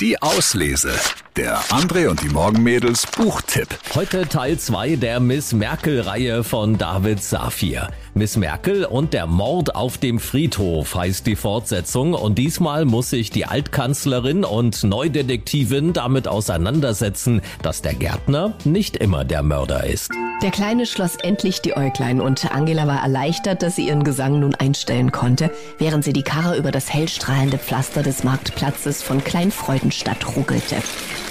Die Auslese. Der André und die Morgenmädels Buchtipp. Heute Teil 2 der Miss Merkel-Reihe von David Safir. Miss Merkel und der Mord auf dem Friedhof heißt die Fortsetzung und diesmal muss sich die Altkanzlerin und Neudetektivin damit auseinandersetzen, dass der Gärtner nicht immer der Mörder ist. Der Kleine schloss endlich die Äuglein und Angela war erleichtert, dass sie ihren Gesang nun einstellen konnte, während sie die Karre über das hellstrahlende Pflaster des Marktplatzes von Kleinfreudenstadt ruckelte.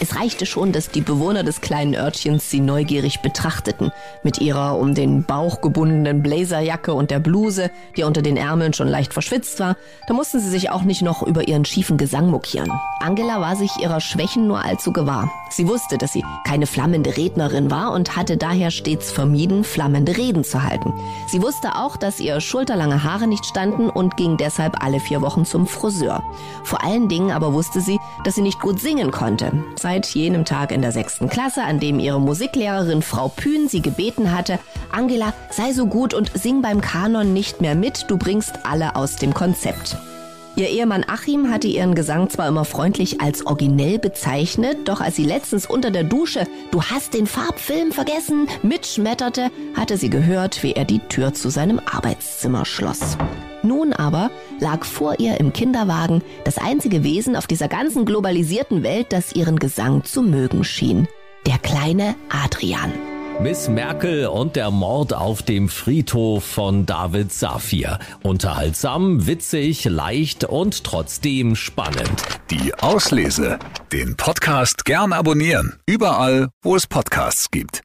Es reichte schon, dass die Bewohner des kleinen Örtchens sie neugierig betrachteten, mit ihrer um den Bauch gebundenen Blazerjacke und der Bluse, die unter den Ärmeln schon leicht verschwitzt war. Da mussten sie sich auch nicht noch über ihren schiefen Gesang mokieren. Angela war sich ihrer Schwächen nur allzu gewahr. Sie wusste, dass sie keine flammende Rednerin war und hatte daher stets vermieden, flammende Reden zu halten. Sie wusste auch, dass ihr schulterlange Haare nicht standen und ging deshalb alle vier Wochen zum Friseur. Vor allen Dingen aber wusste sie, dass sie nicht gut singen konnte. Seit jenem Tag in der sechsten Klasse, an dem ihre Musiklehrerin Frau Pühn sie gebeten hatte, Angela, sei so gut und sing beim Kanon nicht mehr mit, du bringst alle aus dem Konzept. Ihr Ehemann Achim hatte ihren Gesang zwar immer freundlich als originell bezeichnet, doch als sie letztens unter der Dusche Du hast den Farbfilm vergessen mitschmetterte, hatte sie gehört, wie er die Tür zu seinem Arbeitszimmer schloss. Nun aber lag vor ihr im Kinderwagen das einzige Wesen auf dieser ganzen globalisierten Welt, das ihren Gesang zu mögen schien. Der kleine Adrian. Miss Merkel und der Mord auf dem Friedhof von David Safir. Unterhaltsam, witzig, leicht und trotzdem spannend. Die Auslese. Den Podcast gern abonnieren. Überall, wo es Podcasts gibt.